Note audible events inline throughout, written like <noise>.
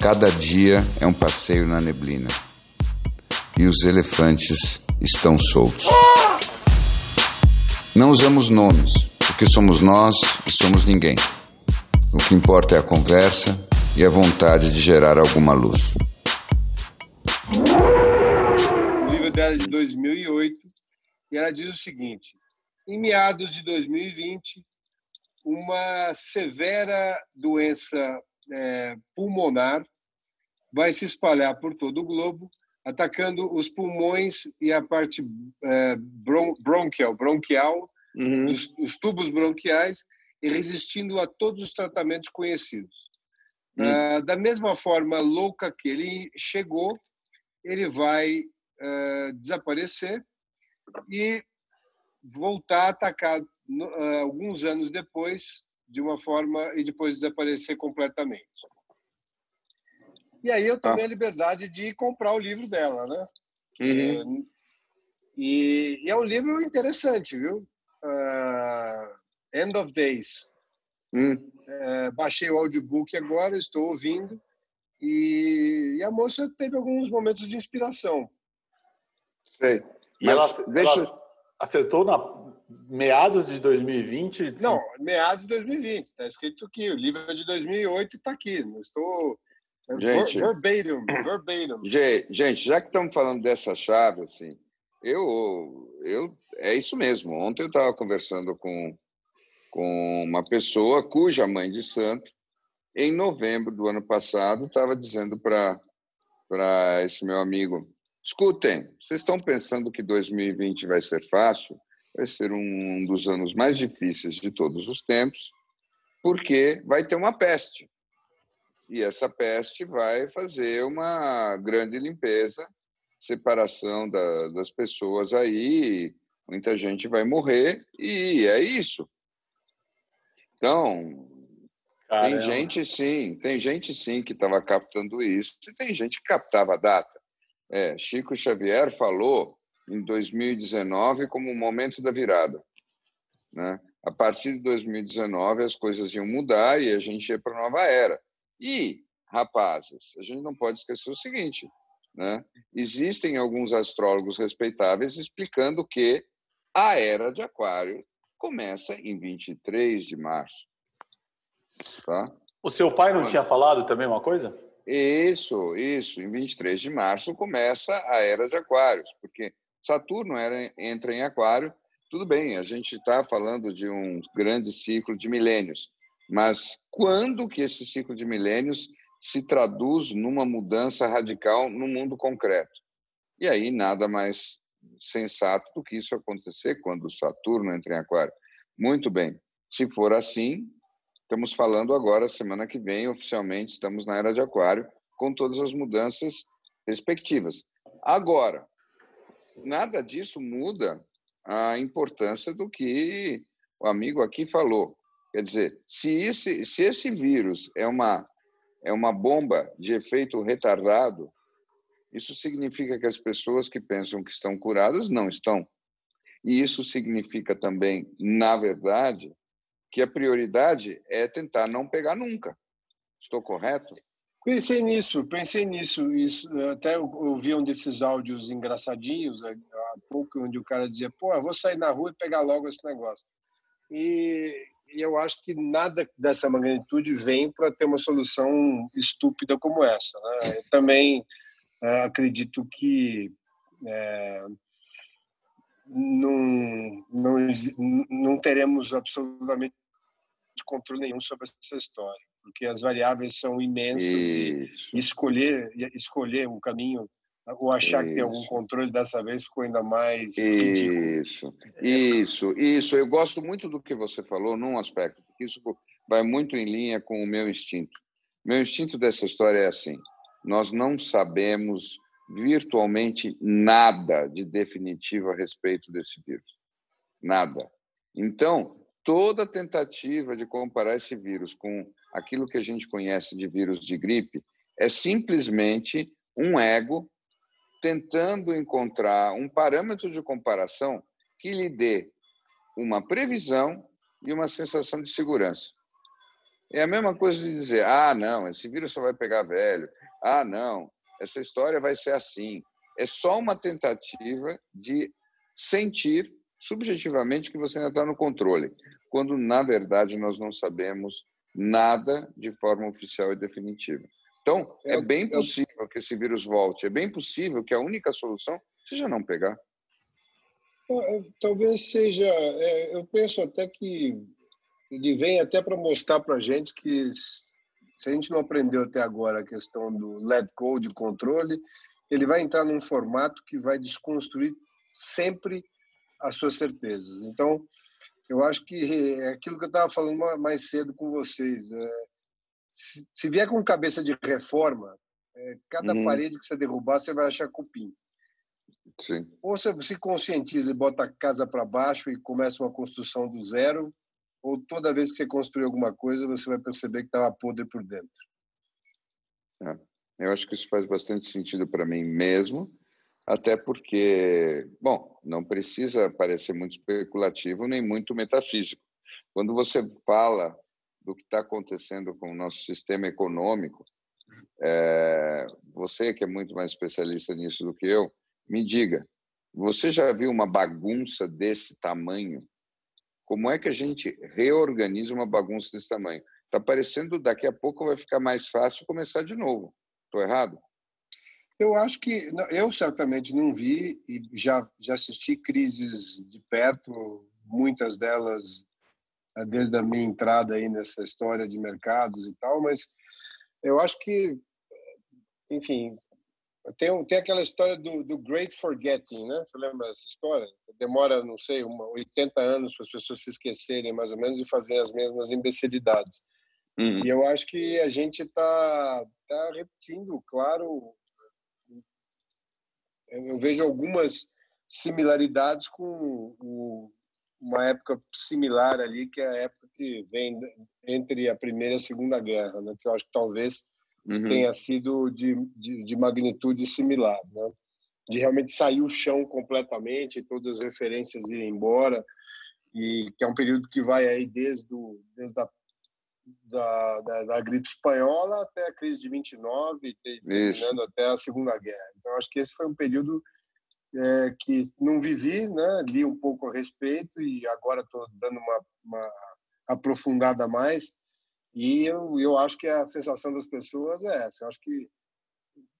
Cada dia é um passeio na neblina e os elefantes estão soltos. Não usamos nomes, porque somos nós e somos ninguém. O que importa é a conversa e a vontade de gerar alguma luz. O livro dela é de 2008 e ela diz o seguinte: em meados de 2020, uma severa doença é, pulmonar vai se espalhar por todo o globo, atacando os pulmões e a parte é, bron bronquial, bronquial uhum. os, os, tubos bronquiais, e resistindo a todos os tratamentos conhecidos. Uhum. Uh, da mesma forma louca que ele chegou, ele vai uh, desaparecer e voltar a atacar uh, alguns anos depois, de uma forma, e depois desaparecer completamente. E aí eu tomei ah. a liberdade de comprar o livro dela, né? Uhum. E, e, é um livro interessante, viu? Uh, End of Days. Hum. É, baixei o audiobook agora, estou ouvindo. E, e, a moça teve alguns momentos de inspiração. Sei. E ela, deixa... ela acertou na meados de 2020? Não, meados de 2020. Está escrito aqui. O livro é de 2008 e está aqui. Não estou Gente, verbatim, verbatim. Gente, já que estamos falando dessa chave, assim, eu, eu é isso mesmo. Ontem eu estava conversando com, com uma pessoa cuja mãe de santo, em novembro do ano passado, estava dizendo para para esse meu amigo: escutem, vocês estão pensando que 2020 vai ser fácil? Vai ser um dos anos mais difíceis de todos os tempos, porque vai ter uma peste e essa peste vai fazer uma grande limpeza, separação da, das pessoas aí, muita gente vai morrer e é isso. Então, Caramba. tem gente sim, tem gente sim que estava captando isso, e tem gente que captava a data. É, Chico Xavier falou em 2019 como o momento da virada. Né? A partir de 2019 as coisas iam mudar e a gente ia para a nova era. E, rapazes, a gente não pode esquecer o seguinte: né? existem alguns astrólogos respeitáveis explicando que a era de Aquário começa em 23 de março. Tá? O seu pai não tinha falado também uma coisa? Isso, isso. Em 23 de março começa a era de Aquários, porque Saturno era, entra em Aquário. Tudo bem, a gente está falando de um grande ciclo de milênios, mas quando que esse ciclo de milênios se traduz numa mudança radical no mundo concreto? E aí nada mais sensato do que isso acontecer quando Saturno entra em Aquário. Muito bem. Se for assim, estamos falando agora, semana que vem, oficialmente estamos na era de Aquário, com todas as mudanças respectivas. Agora, nada disso muda a importância do que o amigo aqui falou. Quer dizer, se esse, se esse vírus é uma, é uma bomba de efeito retardado, isso significa que as pessoas que pensam que estão curadas não estão. E isso significa também, na verdade, que a prioridade é tentar não pegar nunca. Estou correto? Pensei nisso, pensei nisso. Isso, até ouvi um desses áudios engraçadinhos há pouco, onde o cara dizia: pô, eu vou sair na rua e pegar logo esse negócio. E e eu acho que nada dessa magnitude vem para ter uma solução estúpida como essa. Né? Eu também é, acredito que é, não, não, não teremos absolutamente controle nenhum sobre essa história, porque as variáveis são imensas Isso. e escolher, escolher o caminho ou achar isso. que tem algum controle dessa vez ficou ainda mais isso isso isso eu gosto muito do que você falou num aspecto porque isso vai muito em linha com o meu instinto meu instinto dessa história é assim nós não sabemos virtualmente nada de definitivo a respeito desse vírus. Nada. Então, toda tentativa de comparar esse vírus com aquilo que a gente conhece de vírus de gripe é simplesmente um ego tentando encontrar um parâmetro de comparação que lhe dê uma previsão e uma sensação de segurança. É a mesma coisa de dizer: ah, não, esse vírus só vai pegar velho. Ah, não, essa história vai ser assim. É só uma tentativa de sentir subjetivamente que você ainda está no controle, quando na verdade nós não sabemos nada de forma oficial e definitiva. Então, é, é bem possível que esse vírus volte, é bem possível que a única solução seja não pegar. É, talvez seja, é, eu penso até que ele vem até para mostrar para a gente que se a gente não aprendeu até agora a questão do let go de controle, ele vai entrar num formato que vai desconstruir sempre as suas certezas. Então, eu acho que é aquilo que eu estava falando mais cedo com vocês. É, se, se, vier com cabeça de reforma, é, cada uhum. parede que você derrubar, você vai achar cupim. Sim. Ou você se conscientiza e bota a casa para baixo e começa uma construção do zero, ou toda vez que você construir alguma coisa, você vai perceber que estava podre por dentro. É, eu acho que isso faz bastante sentido para mim mesmo, até porque, bom, não precisa parecer muito especulativo nem muito metafísico. Quando você fala do que está acontecendo com o nosso sistema econômico, é, você que é muito mais especialista nisso do que eu, me diga, você já viu uma bagunça desse tamanho? Como é que a gente reorganiza uma bagunça desse tamanho? Está parecendo daqui a pouco vai ficar mais fácil começar de novo. Estou errado? Eu acho que eu certamente não vi e já já assisti crises de perto, muitas delas desde a minha entrada aí nessa história de mercados e tal, mas eu acho que, enfim, tem, tem aquela história do, do Great Forgetting, né? Você lembra dessa história? Demora, não sei, uma, 80 anos para as pessoas se esquecerem, mais ou menos, e fazerem as mesmas imbecilidades. Uhum. E eu acho que a gente está tá repetindo, claro, eu vejo algumas similaridades com uma época similar ali, que é a época que vem entre a Primeira e a Segunda Guerra, né? que eu acho que talvez uhum. tenha sido de, de, de, magnitude similar, né? de realmente sair o chão completamente, todas as referências irem embora, e que é um período que vai aí desde, o, desde a da, da, da, gripe espanhola até a crise de 29, terminando até a Segunda Guerra. Então, acho que esse foi um período é, que não vivi, né? li um pouco a respeito e agora estou dando uma, uma, aprofundada mais. E eu, eu acho que a sensação das pessoas é essa. Eu acho que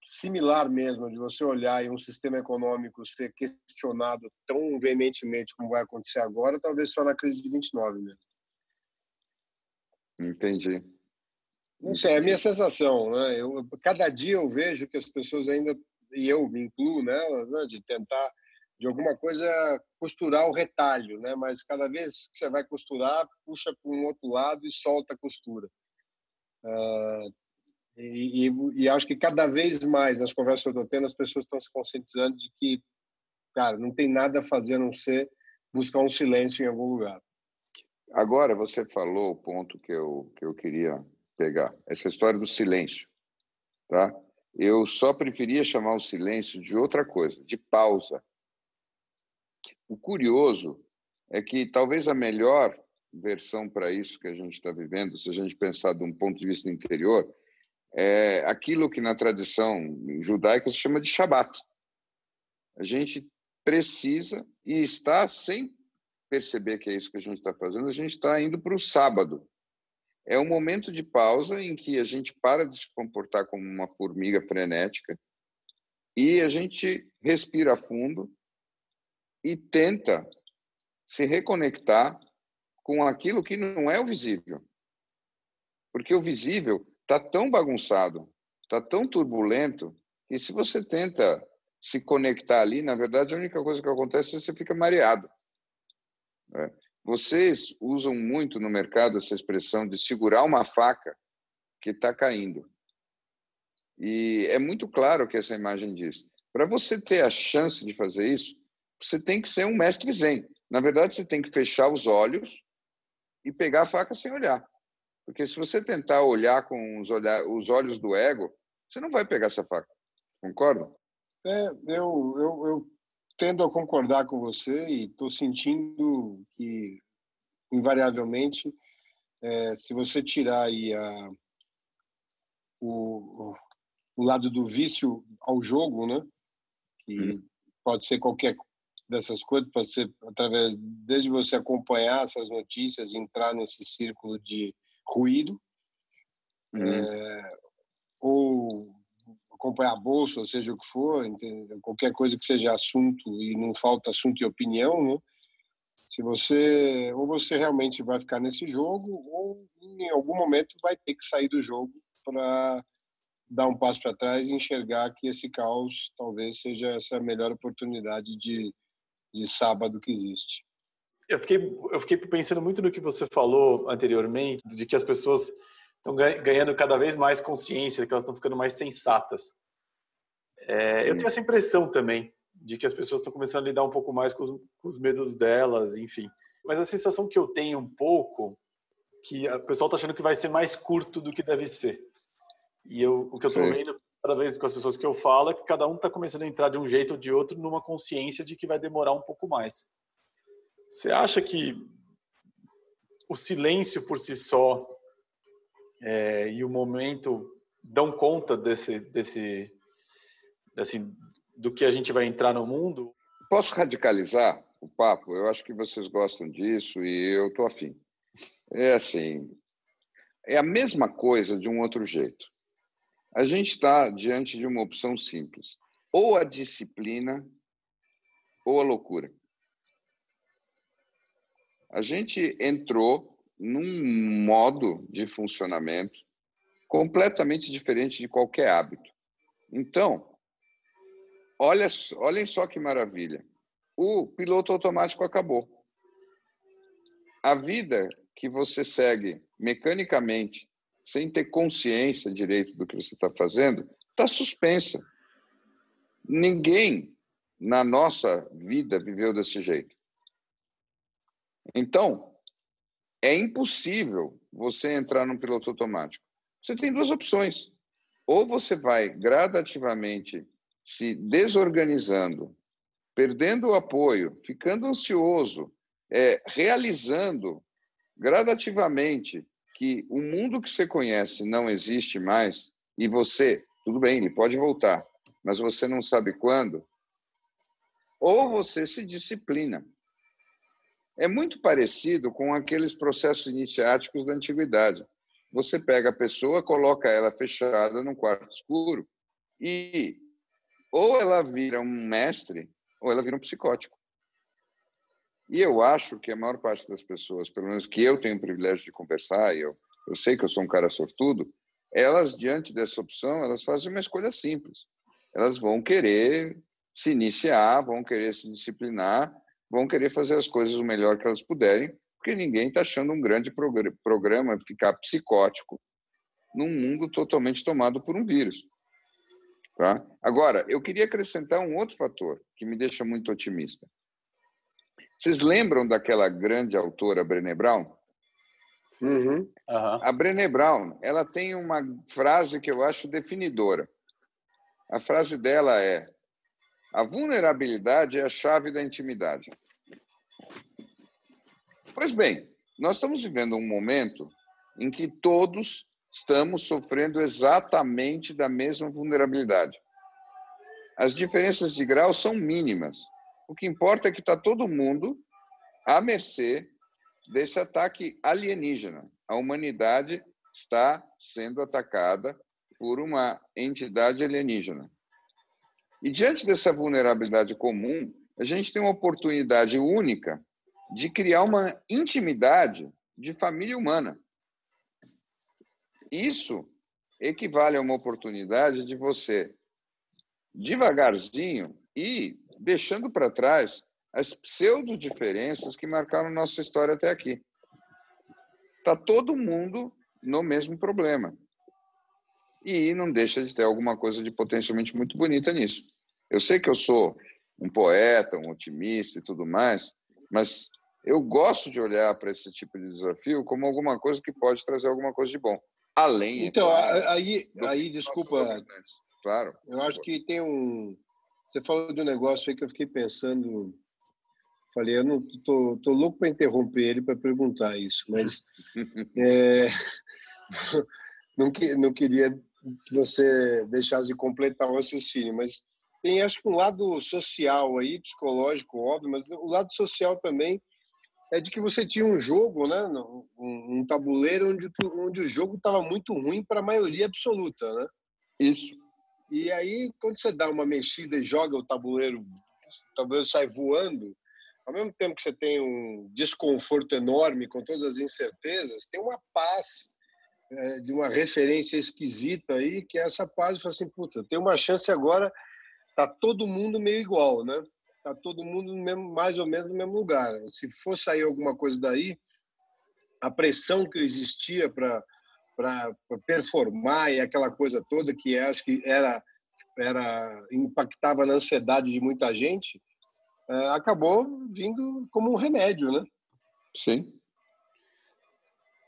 similar mesmo de você olhar e um sistema econômico ser questionado tão veementemente como vai acontecer agora, talvez só na crise de 29 mesmo. Entendi. Não sei, é a minha sensação. Né? Eu, cada dia eu vejo que as pessoas ainda, e eu me incluo nelas, né? de tentar, de alguma coisa, costurar o retalho, né? mas cada vez que você vai costurar, puxa para um outro lado e solta a costura. Uh, e, e, e, acho que cada vez mais nas conversas que eu estou tendo, as pessoas estão se conscientizando de que, cara, não tem nada a fazer a não ser buscar um silêncio em algum lugar. Agora, você falou o ponto que eu, que eu queria pegar, essa história do silêncio. Tá? Eu só preferia chamar o silêncio de outra coisa, de pausa. O curioso é que talvez a melhor versão para isso que a gente está vivendo, se a gente pensar de um ponto de vista interior, é aquilo que na tradição judaica se chama de Shabat. A gente precisa e está sem perceber que é isso que a gente está fazendo, a gente está indo para o sábado. É um momento de pausa em que a gente para de se comportar como uma formiga frenética e a gente respira fundo e tenta se reconectar com aquilo que não é o visível. Porque o visível está tão bagunçado, está tão turbulento, que se você tenta se conectar ali, na verdade, a única coisa que acontece é que você fica mareado. Né? Vocês usam muito no mercado essa expressão de segurar uma faca que está caindo. E é muito claro o que essa imagem diz. Para você ter a chance de fazer isso, você tem que ser um mestre zen. Na verdade, você tem que fechar os olhos e pegar a faca sem olhar. Porque se você tentar olhar com os, olhar, os olhos do ego, você não vai pegar essa faca. Concorda? É, eu, eu, eu tendo a concordar com você e estou sentindo que, invariavelmente, é, se você tirar aí a, o, o lado do vício ao jogo, né? Que hum. pode ser qualquer dessas coisas, pode ser através desde você acompanhar essas notícias, entrar nesse círculo de ruído, uhum. é, ou acompanhar a bolsa, ou seja o que for, qualquer coisa que seja assunto e não falta assunto e opinião, né? Se você ou você realmente vai ficar nesse jogo ou em algum momento vai ter que sair do jogo para dar um passo para trás e enxergar que esse caos talvez seja essa melhor oportunidade de, de sábado que existe. Eu fiquei, eu fiquei pensando muito no que você falou anteriormente, de que as pessoas estão ganhando cada vez mais consciência, que elas estão ficando mais sensatas. É, eu tenho essa impressão também, de que as pessoas estão começando a lidar um pouco mais com os, com os medos delas, enfim. Mas a sensação que eu tenho um pouco, que o pessoal está achando que vai ser mais curto do que deve ser. E eu, o que eu estou vendo cada vez com as pessoas que eu falo é que cada um está começando a entrar de um jeito ou de outro numa consciência de que vai demorar um pouco mais. Você acha que o silêncio por si só é, e o momento dão conta desse, desse, assim, do que a gente vai entrar no mundo? Posso radicalizar o papo? Eu acho que vocês gostam disso e eu estou afim. É assim, é a mesma coisa de um outro jeito. A gente está diante de uma opção simples: ou a disciplina ou a loucura. A gente entrou num modo de funcionamento completamente diferente de qualquer hábito. Então, olha, olhem só que maravilha. O piloto automático acabou. A vida que você segue mecanicamente sem ter consciência direito do que você está fazendo, está suspensa. Ninguém na nossa vida viveu desse jeito. Então, é impossível você entrar num piloto automático. Você tem duas opções. Ou você vai gradativamente se desorganizando, perdendo o apoio, ficando ansioso, é, realizando gradativamente que o mundo que você conhece não existe mais e você, tudo bem, ele pode voltar, mas você não sabe quando, ou você se disciplina. É muito parecido com aqueles processos iniciáticos da antiguidade. Você pega a pessoa, coloca ela fechada num quarto escuro e ou ela vira um mestre ou ela vira um psicótico. E eu acho que a maior parte das pessoas, pelo menos que eu tenho o privilégio de conversar, e eu, eu sei que eu sou um cara sortudo, elas, diante dessa opção, elas fazem uma escolha simples. Elas vão querer se iniciar, vão querer se disciplinar, vão querer fazer as coisas o melhor que elas puderem, porque ninguém está achando um grande programa ficar psicótico num mundo totalmente tomado por um vírus. Tá? Agora, eu queria acrescentar um outro fator que me deixa muito otimista. Vocês lembram daquela grande autora Brené Brown? Uhum. Uhum. A Brené Brown, ela tem uma frase que eu acho definidora. A frase dela é: a vulnerabilidade é a chave da intimidade. Pois bem, nós estamos vivendo um momento em que todos estamos sofrendo exatamente da mesma vulnerabilidade. As diferenças de grau são mínimas. O que importa é que está todo mundo à mercê desse ataque alienígena. A humanidade está sendo atacada por uma entidade alienígena. E diante dessa vulnerabilidade comum, a gente tem uma oportunidade única de criar uma intimidade de família humana. Isso equivale a uma oportunidade de você, devagarzinho, ir deixando para trás as pseudo-diferenças que marcaram nossa história até aqui. Está todo mundo no mesmo problema. e não deixa de ter alguma coisa de potencialmente muito bonita nisso. Eu sei que eu sou um poeta, um otimista e tudo mais, mas eu gosto de olhar para esse tipo de desafio como alguma coisa que pode trazer alguma coisa de bom. Além. Então, claro, aí, aí desculpa. Claro. Eu acho que tem um. Você falou de um negócio aí que eu fiquei pensando. Falei, eu não tô, tô louco para interromper ele para perguntar isso, mas <laughs> é, <laughs> não, que, não queria que você deixasse de completar o raciocínio, mas tem acho que um lado social aí, psicológico, óbvio, mas o lado social também é de que você tinha um jogo, né, um, tabuleiro onde, onde o jogo estava muito ruim para a maioria absoluta, né? Isso. E aí, quando você dá uma mexida e joga o tabuleiro, o tabuleiro sai voando, ao mesmo tempo que você tem um desconforto enorme com todas as incertezas, tem uma paz é, de uma referência esquisita aí, que é essa paz de falar assim, puta, tem uma chance agora, tá todo mundo meio igual, né? Tá todo mundo mesmo, mais ou menos no mesmo lugar. Se for sair alguma coisa daí, a pressão que existia para para performar e aquela coisa toda que acho que era era impactava na ansiedade de muita gente, é, acabou vindo como um remédio, né? Sim.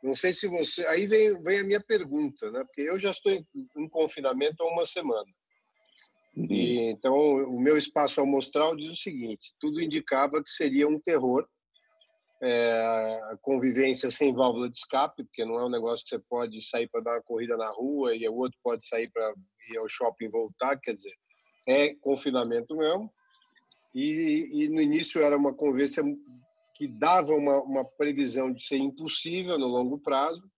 Não sei se você. Aí vem, vem a minha pergunta, né? Porque eu já estou em, em confinamento há uma semana. Uhum. E, então, o meu espaço amostral diz o seguinte: tudo indicava que seria um terror, é, convivência sem válvula de escape, porque não é um negócio que você pode sair para dar uma corrida na rua e o outro pode sair para ir ao shopping e voltar. Quer dizer, é confinamento mesmo. E, e no início era uma convivência que dava uma, uma previsão de ser impossível no longo prazo.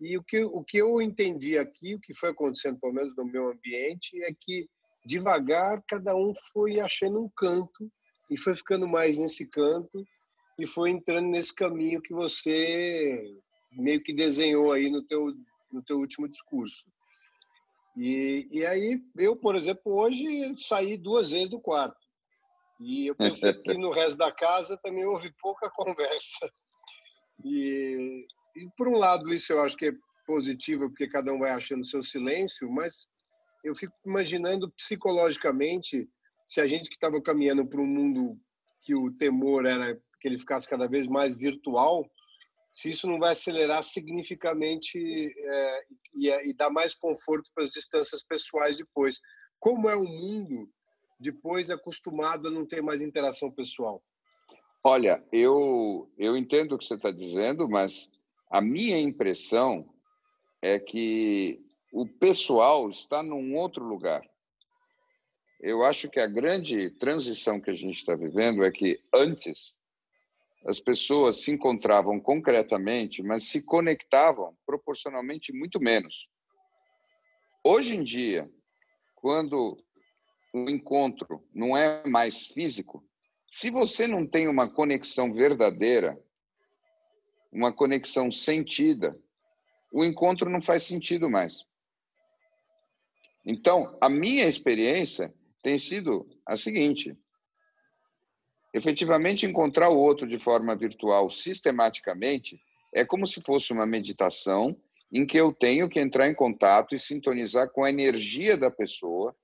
E o que, o que eu entendi aqui, o que foi acontecendo, pelo menos no meu ambiente, é que devagar cada um foi achando um canto e foi ficando mais nesse canto e foi entrando nesse caminho que você meio que desenhou aí no teu, no teu último discurso. E, e aí, eu, por exemplo, hoje saí duas vezes do quarto. E eu pensei que no <laughs> resto da casa também houve pouca conversa. E, e, por um lado, isso eu acho que é positivo, porque cada um vai achando seu silêncio, mas eu fico imaginando psicologicamente se a gente que estava caminhando para um mundo que o temor era que ele ficasse cada vez mais virtual, se isso não vai acelerar significativamente é, e, e dar mais conforto para as distâncias pessoais depois. Como é o mundo depois acostumado a não ter mais interação pessoal? Olha, eu, eu entendo o que você está dizendo, mas a minha impressão é que o pessoal está num outro lugar. Eu acho que a grande transição que a gente está vivendo é que antes as pessoas se encontravam concretamente, mas se conectavam proporcionalmente muito menos. Hoje em dia, quando o encontro não é mais físico, se você não tem uma conexão verdadeira, uma conexão sentida, o encontro não faz sentido mais. Então, a minha experiência tem sido a seguinte: efetivamente encontrar o outro de forma virtual sistematicamente é como se fosse uma meditação em que eu tenho que entrar em contato e sintonizar com a energia da pessoa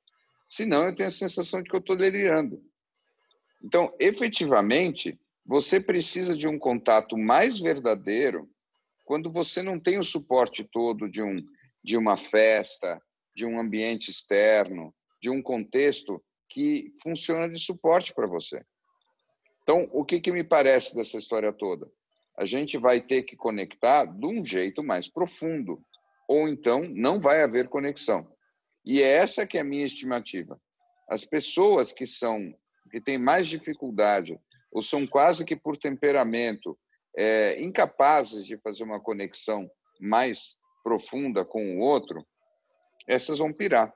senão eu tenho a sensação de que eu estou delirando. Então, efetivamente, você precisa de um contato mais verdadeiro quando você não tem o suporte todo de, um, de uma festa, de um ambiente externo, de um contexto que funciona de suporte para você. Então, o que, que me parece dessa história toda? A gente vai ter que conectar de um jeito mais profundo, ou então não vai haver conexão. E é essa que é a minha estimativa. As pessoas que são que têm mais dificuldade ou são quase que por temperamento é, incapazes de fazer uma conexão mais profunda com o outro, essas vão pirar.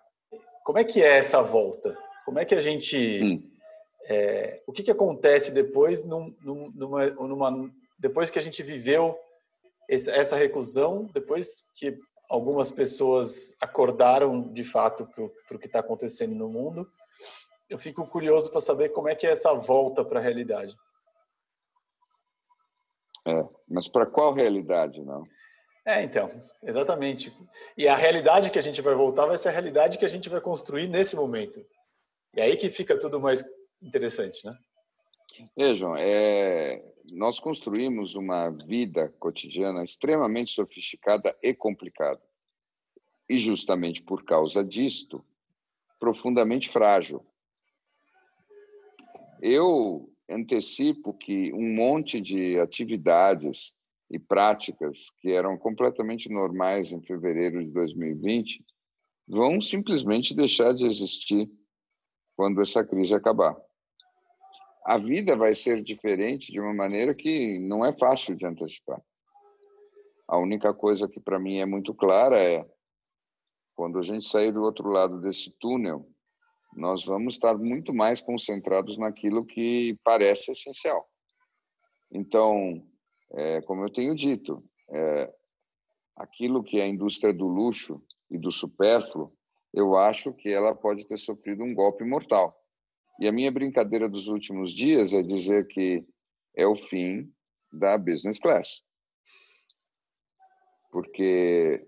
Como é que é essa volta? Como é que a gente hum. é, o que, que acontece depois num, numa, numa, depois que a gente viveu essa reclusão, depois que algumas pessoas acordaram de fato para o que está acontecendo no mundo. Eu fico curioso para saber como é que é essa volta para a realidade. É, mas para qual realidade, não? É, então, exatamente. E a realidade que a gente vai voltar vai ser a realidade que a gente vai construir nesse momento. E aí que fica tudo mais interessante, né? Vejam, é, nós construímos uma vida cotidiana extremamente sofisticada e complicada. E justamente por causa disto, profundamente frágil. Eu antecipo que um monte de atividades e práticas que eram completamente normais em fevereiro de 2020 vão simplesmente deixar de existir quando essa crise acabar. A vida vai ser diferente de uma maneira que não é fácil de antecipar. A única coisa que para mim é muito clara é quando a gente sair do outro lado desse túnel, nós vamos estar muito mais concentrados naquilo que parece essencial. Então, é, como eu tenho dito, é, aquilo que é a indústria do luxo e do supérfluo, eu acho que ela pode ter sofrido um golpe mortal. E a minha brincadeira dos últimos dias é dizer que é o fim da business class. Porque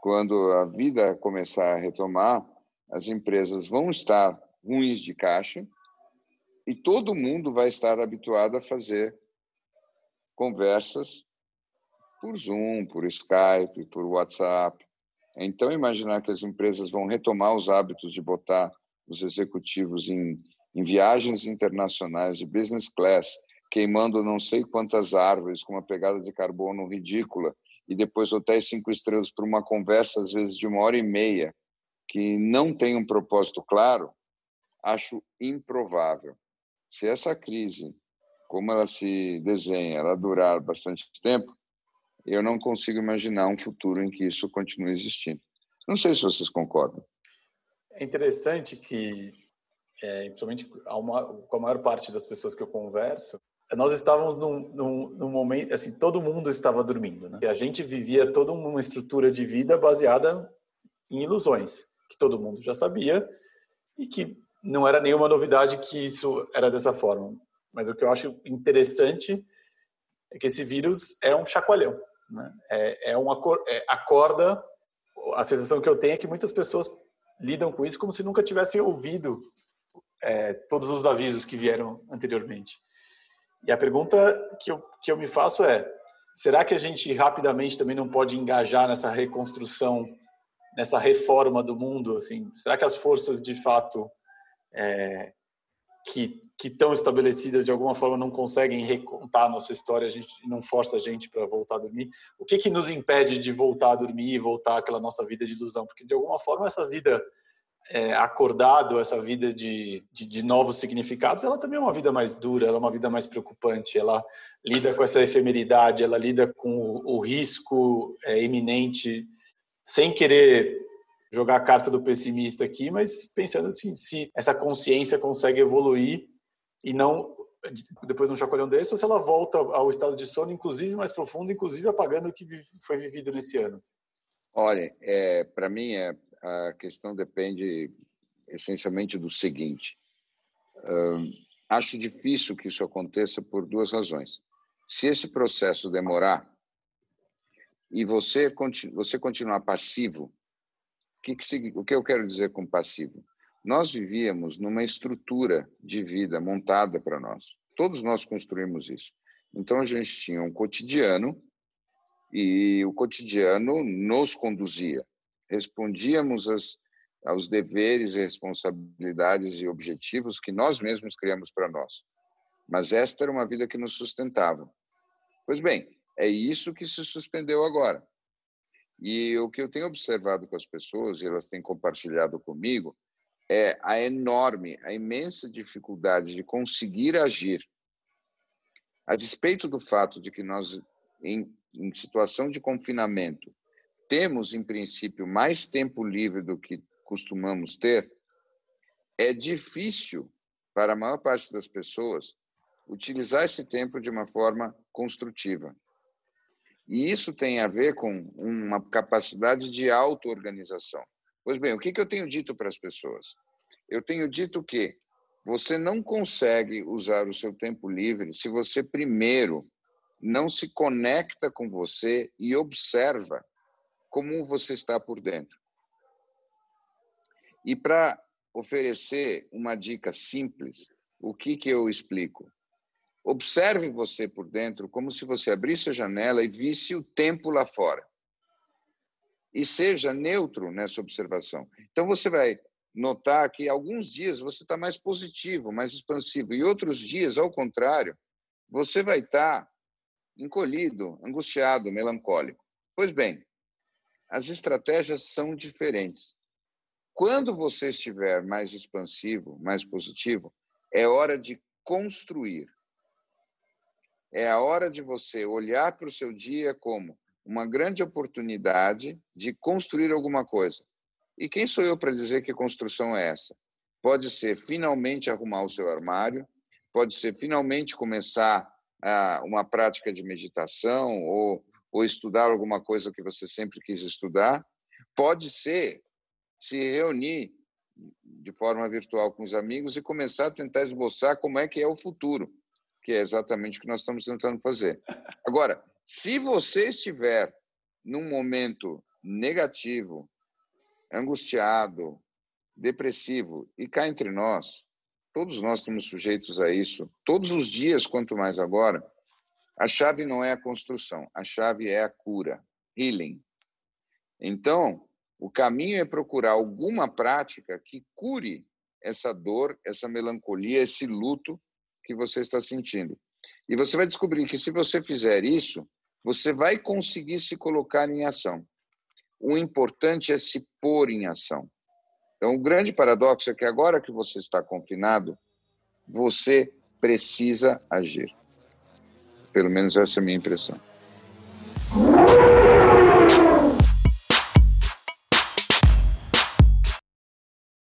quando a vida começar a retomar, as empresas vão estar ruins de caixa e todo mundo vai estar habituado a fazer conversas por Zoom, por Skype, por WhatsApp. Então, imaginar que as empresas vão retomar os hábitos de botar os executivos em, em viagens internacionais de business class, queimando não sei quantas árvores com uma pegada de carbono ridícula, e depois hotéis cinco estrelas por uma conversa, às vezes de uma hora e meia, que não tem um propósito claro, acho improvável. Se essa crise como ela se desenha, ela durar bastante tempo, eu não consigo imaginar um futuro em que isso continue existindo. Não sei se vocês concordam. É interessante que, é, principalmente com a maior parte das pessoas que eu converso, nós estávamos num, num, num, momento, assim, todo mundo estava dormindo, né? E a gente vivia toda uma estrutura de vida baseada em ilusões, que todo mundo já sabia e que não era nenhuma novidade que isso era dessa forma. Mas o que eu acho interessante é que esse vírus é um chacoalhão. Né? É, é uma é, acorda. A sensação que eu tenho é que muitas pessoas lidam com isso como se nunca tivessem ouvido é, todos os avisos que vieram anteriormente. E a pergunta que eu, que eu me faço é: será que a gente rapidamente também não pode engajar nessa reconstrução, nessa reforma do mundo? Assim, será que as forças de fato é, que que estão estabelecidas de alguma forma não conseguem recontar a nossa história, a gente não força a gente para voltar a dormir. O que que nos impede de voltar a dormir e voltar àquela nossa vida de ilusão? Porque de alguma forma essa vida é, acordado, essa vida de, de, de, novos significados, ela também é uma vida mais dura, ela é uma vida mais preocupante, ela lida com essa efemeridade, ela lida com o, o risco é, iminente, sem querer jogar a carta do pessimista aqui, mas pensando assim, se essa consciência consegue evoluir e não depois de um chacoalhão desse, ou se ela volta ao estado de sono, inclusive mais profundo, inclusive apagando o que foi vivido nesse ano? Olha, é, para mim é, a questão depende essencialmente do seguinte: acho difícil que isso aconteça por duas razões. Se esse processo demorar e você, você continuar passivo, que, que, o que eu quero dizer com passivo? Nós vivíamos numa estrutura de vida montada para nós. Todos nós construímos isso. Então a gente tinha um cotidiano e o cotidiano nos conduzia. Respondíamos aos deveres responsabilidades e objetivos que nós mesmos criamos para nós. Mas esta era uma vida que nos sustentava. Pois bem, é isso que se suspendeu agora. E o que eu tenho observado com as pessoas, e elas têm compartilhado comigo, é a enorme, a imensa dificuldade de conseguir agir, a despeito do fato de que nós, em, em situação de confinamento, temos, em princípio, mais tempo livre do que costumamos ter, é difícil para a maior parte das pessoas utilizar esse tempo de uma forma construtiva. E isso tem a ver com uma capacidade de auto-organização. Pois bem, o que, que eu tenho dito para as pessoas? Eu tenho dito que você não consegue usar o seu tempo livre se você primeiro não se conecta com você e observa como você está por dentro. E para oferecer uma dica simples, o que, que eu explico? Observe você por dentro como se você abrisse a janela e visse o tempo lá fora. E seja neutro nessa observação. Então, você vai notar que alguns dias você está mais positivo, mais expansivo, e outros dias, ao contrário, você vai estar tá encolhido, angustiado, melancólico. Pois bem, as estratégias são diferentes. Quando você estiver mais expansivo, mais positivo, é hora de construir. É a hora de você olhar para o seu dia como uma grande oportunidade de construir alguma coisa. E quem sou eu para dizer que construção é essa? Pode ser finalmente arrumar o seu armário, pode ser finalmente começar ah, uma prática de meditação ou, ou estudar alguma coisa que você sempre quis estudar, pode ser se reunir de forma virtual com os amigos e começar a tentar esboçar como é que é o futuro, que é exatamente o que nós estamos tentando fazer. Agora, se você estiver num momento negativo, angustiado, depressivo, e cá entre nós, todos nós estamos sujeitos a isso, todos os dias, quanto mais agora, a chave não é a construção, a chave é a cura, healing. Então, o caminho é procurar alguma prática que cure essa dor, essa melancolia, esse luto que você está sentindo. E você vai descobrir que se você fizer isso, você vai conseguir se colocar em ação. O importante é se pôr em ação. Então, o grande paradoxo é que agora que você está confinado, você precisa agir. Pelo menos essa é a minha impressão.